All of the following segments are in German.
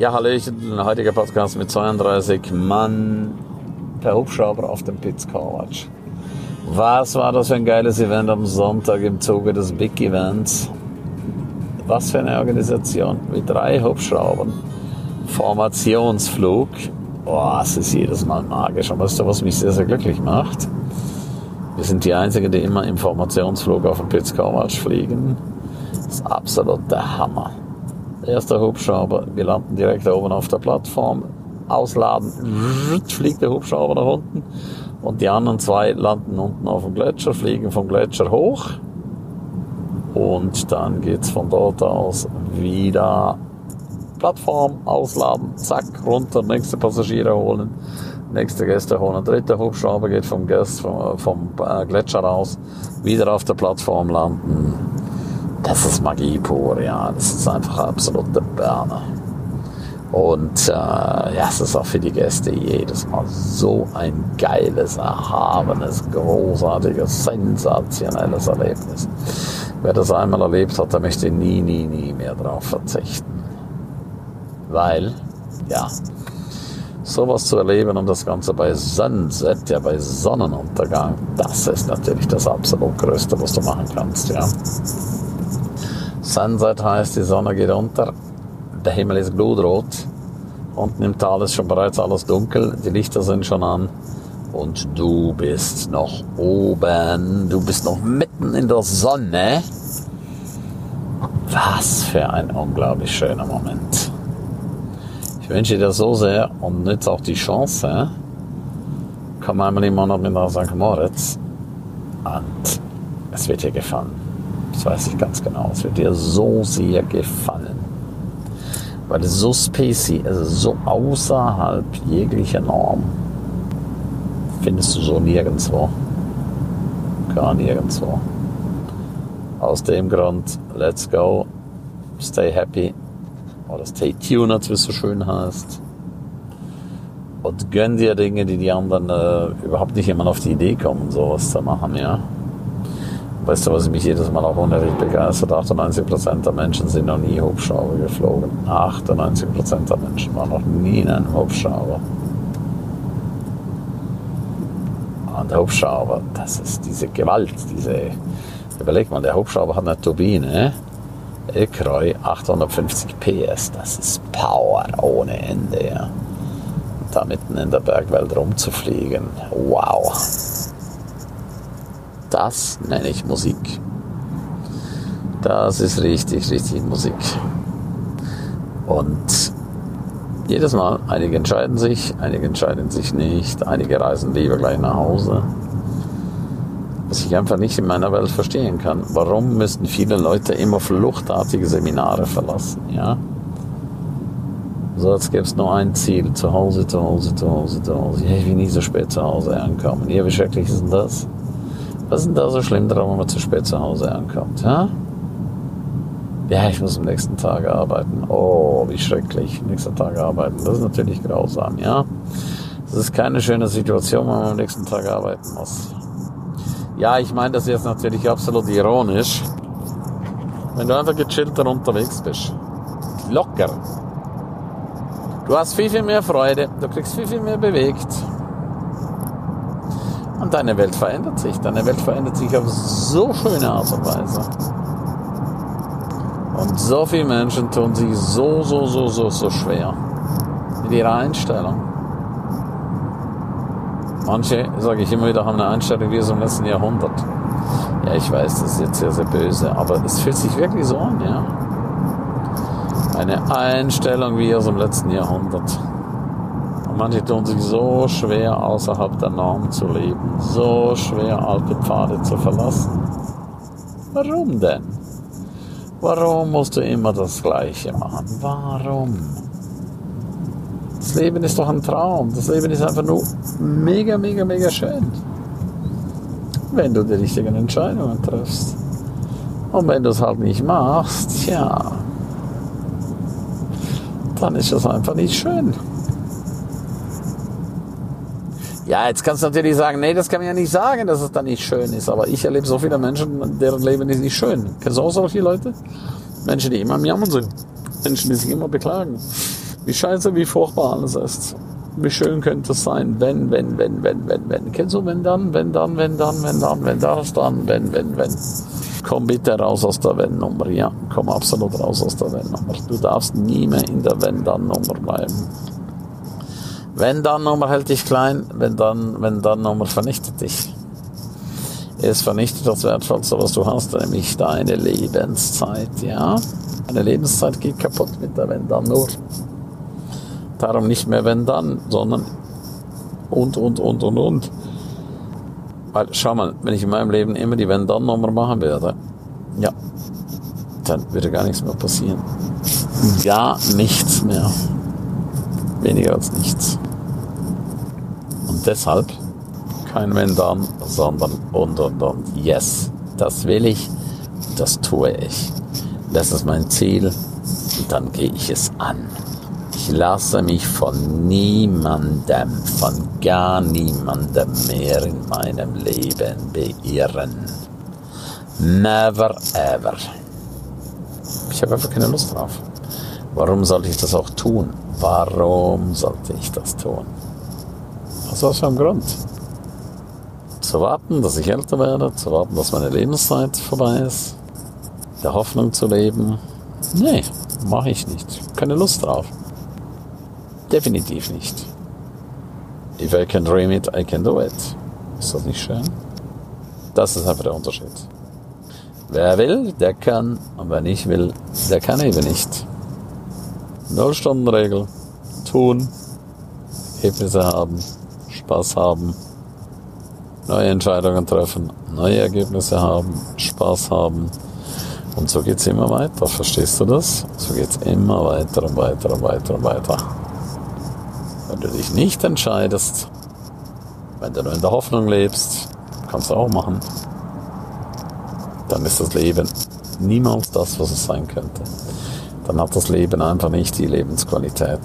Ja, Hallöchen, heutiger Podcast mit 32 Mann per Hubschrauber auf dem Pitz Carwatch. Was war das für ein geiles Event am Sonntag im Zuge des Big Events? Was für eine Organisation mit drei Hubschraubern. Formationsflug. Boah, es ist jedes Mal magisch. Und weißt du, was mich sehr, sehr glücklich macht? Wir sind die Einzigen, die immer im Formationsflug auf dem Pitz Carwatch fliegen. Das ist absolut der Hammer. Erster Hubschrauber, wir landen direkt oben auf der Plattform, ausladen, fliegt der Hubschrauber nach unten. Und die anderen zwei landen unten auf dem Gletscher, fliegen vom Gletscher hoch. Und dann geht's von dort aus wieder Plattform ausladen, zack, runter, nächste Passagiere holen, nächste Gäste holen, dritter Hubschrauber geht vom, Gast, vom, vom äh, Gletscher aus, wieder auf der Plattform landen, das ist Magie pur, ja. Das ist einfach absolute Burner. Und äh, ja, es ist auch für die Gäste jedes Mal so ein geiles, erhabenes, großartiges, sensationelles Erlebnis. Wer das einmal erlebt hat, der möchte nie, nie, nie mehr drauf verzichten. Weil, ja, sowas zu erleben und das Ganze bei Sunset, ja bei Sonnenuntergang, das ist natürlich das absolut Größte, was du machen kannst, ja. Sunset heißt, die Sonne geht unter, der Himmel ist blutrot, unten im Tal ist schon bereits alles dunkel, die Lichter sind schon an und du bist noch oben, du bist noch mitten in der Sonne. Was für ein unglaublich schöner Moment. Ich wünsche dir so sehr und nütze auch die Chance. Komm einmal im Monat mit nach St. Moritz und es wird dir gefallen. Das weiß ich ganz genau. Es wird dir so sehr gefallen. Weil es so spacey, also so außerhalb jeglicher Norm, findest du so nirgendwo. Gar nirgendwo. Aus dem Grund, let's go, stay happy oder stay tuned, wie es so schön heißt. Und gönn dir Dinge, die die anderen äh, überhaupt nicht immer auf die Idee kommen, sowas zu machen, ja. Weißt du, was mich jedes Mal auch unerricht begeistert? 98% der Menschen sind noch nie Hubschrauber geflogen. 98% der Menschen waren noch nie in einem Hubschrauber. Und Hubschrauber, das ist diese Gewalt, diese, überleg mal, der Hubschrauber hat eine Turbine, Ekreu 850 PS, das ist Power ohne Ende, ja. Da mitten in der Bergwelt rumzufliegen, wow. Das nenne ich Musik. Das ist richtig, richtig Musik. Und jedes Mal, einige entscheiden sich, einige entscheiden sich nicht, einige reisen lieber gleich nach Hause. Was ich einfach nicht in meiner Welt verstehen kann. Warum müssen viele Leute immer fluchtartige Seminare verlassen, ja? So als gäbe es nur ein Ziel. Zu Hause, zu Hause, zu Hause, zu Hause. Ich will nie so spät zu Hause ankommen. Ja, wie schrecklich ist denn das? Was ist denn da so schlimm dran, wenn man zu spät zu Hause ankommt? Ja? ja, ich muss am nächsten Tag arbeiten. Oh, wie schrecklich. Nächsten Tag arbeiten. Das ist natürlich grausam, ja. Das ist keine schöne Situation, wenn man am nächsten Tag arbeiten muss. Ja, ich meine das jetzt natürlich absolut ironisch. Wenn du einfach gechillter unterwegs bist. Locker. Du hast viel, viel mehr Freude. Du kriegst viel, viel mehr bewegt. Deine Welt verändert sich. Deine Welt verändert sich auf so schöne Art und Weise. Und so viele Menschen tun sich so, so, so, so, so schwer mit ihrer Einstellung. Manche, sage ich immer wieder, haben eine Einstellung wie aus dem letzten Jahrhundert. Ja, ich weiß, das ist jetzt sehr, sehr böse, aber es fühlt sich wirklich so an, ja. Eine Einstellung wie aus dem letzten Jahrhundert. Manche tun sich so schwer, außerhalb der Norm zu leben, so schwer, alte Pfade zu verlassen. Warum denn? Warum musst du immer das Gleiche machen? Warum? Das Leben ist doch ein Traum. Das Leben ist einfach nur mega, mega, mega schön. Wenn du die richtigen Entscheidungen triffst. Und wenn du es halt nicht machst, ja, dann ist das einfach nicht schön. Ja, jetzt kannst du natürlich sagen, nee, das kann man ja nicht sagen, dass es dann nicht schön ist. Aber ich erlebe so viele Menschen, deren Leben ist nicht schön. Kennst du auch solche Leute? Menschen, die immer am Jammern sind. Menschen, die sich immer beklagen. Wie scheiße, wie furchtbar alles ist. Wie schön könnte es sein, wenn, wenn, wenn, wenn, wenn, wenn. Kennst du, wenn dann, wenn dann, wenn dann, wenn dann, wenn das, dann, wenn, wenn, wenn. Komm bitte raus aus der Wenn-Nummer. Ja, komm absolut raus aus der Wenn-Nummer. Du darfst nie mehr in der Wenn-Dann-Nummer bleiben. Wenn-Dann-Nummer hält dich klein, wenn-Dann, wenn-Dann-Nummer vernichtet dich. Es vernichtet das Wertvollste, was du hast, nämlich deine Lebenszeit, ja. Deine Lebenszeit geht kaputt mit der Wenn-Dann nur. Darum nicht mehr Wenn-Dann, sondern und, und, und, und, und. Weil, schau mal, wenn ich in meinem Leben immer die Wenn-Dann-Nummer machen werde, ja, dann würde gar nichts mehr passieren. Gar nichts mehr. Weniger als nichts. Und deshalb kein Wenn dann, sondern und und und. Yes, das will ich, das tue ich. Das ist mein Ziel und dann gehe ich es an. Ich lasse mich von niemandem, von gar niemandem mehr in meinem Leben beirren. Never ever. Ich habe einfach keine Lust drauf. Warum sollte ich das auch tun? Warum sollte ich das tun? Aus was für einem Grund? Zu warten, dass ich älter werde, zu warten, dass meine Lebenszeit vorbei ist, der Hoffnung zu leben. Nee, mache ich nicht. Keine Lust drauf. Definitiv nicht. If I can dream it, I can do it. Ist das nicht schön? Das ist einfach der Unterschied. Wer will, der kann. Und wer nicht will, der kann eben nicht. Null-Stunden-Regel. Tun. Ergebnisse haben. Spaß haben. Neue Entscheidungen treffen. Neue Ergebnisse haben. Spaß haben. Und so geht's immer weiter. Verstehst du das? So geht's immer weiter und weiter und weiter und weiter. Wenn du dich nicht entscheidest, wenn du nur in der Hoffnung lebst, kannst du auch machen, dann ist das Leben niemals das, was es sein könnte. Dann hat das Leben einfach nicht die Lebensqualität.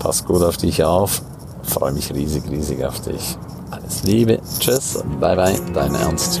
Pass gut auf dich auf. Freue mich riesig, riesig auf dich. Alles Liebe. Tschüss. Bye bye. Dein Ernst.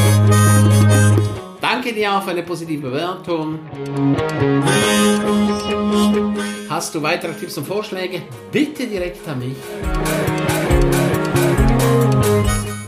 Danke dir auch eine positive Bewertung. Hast du weitere Tipps und Vorschläge? Bitte direkt an mich.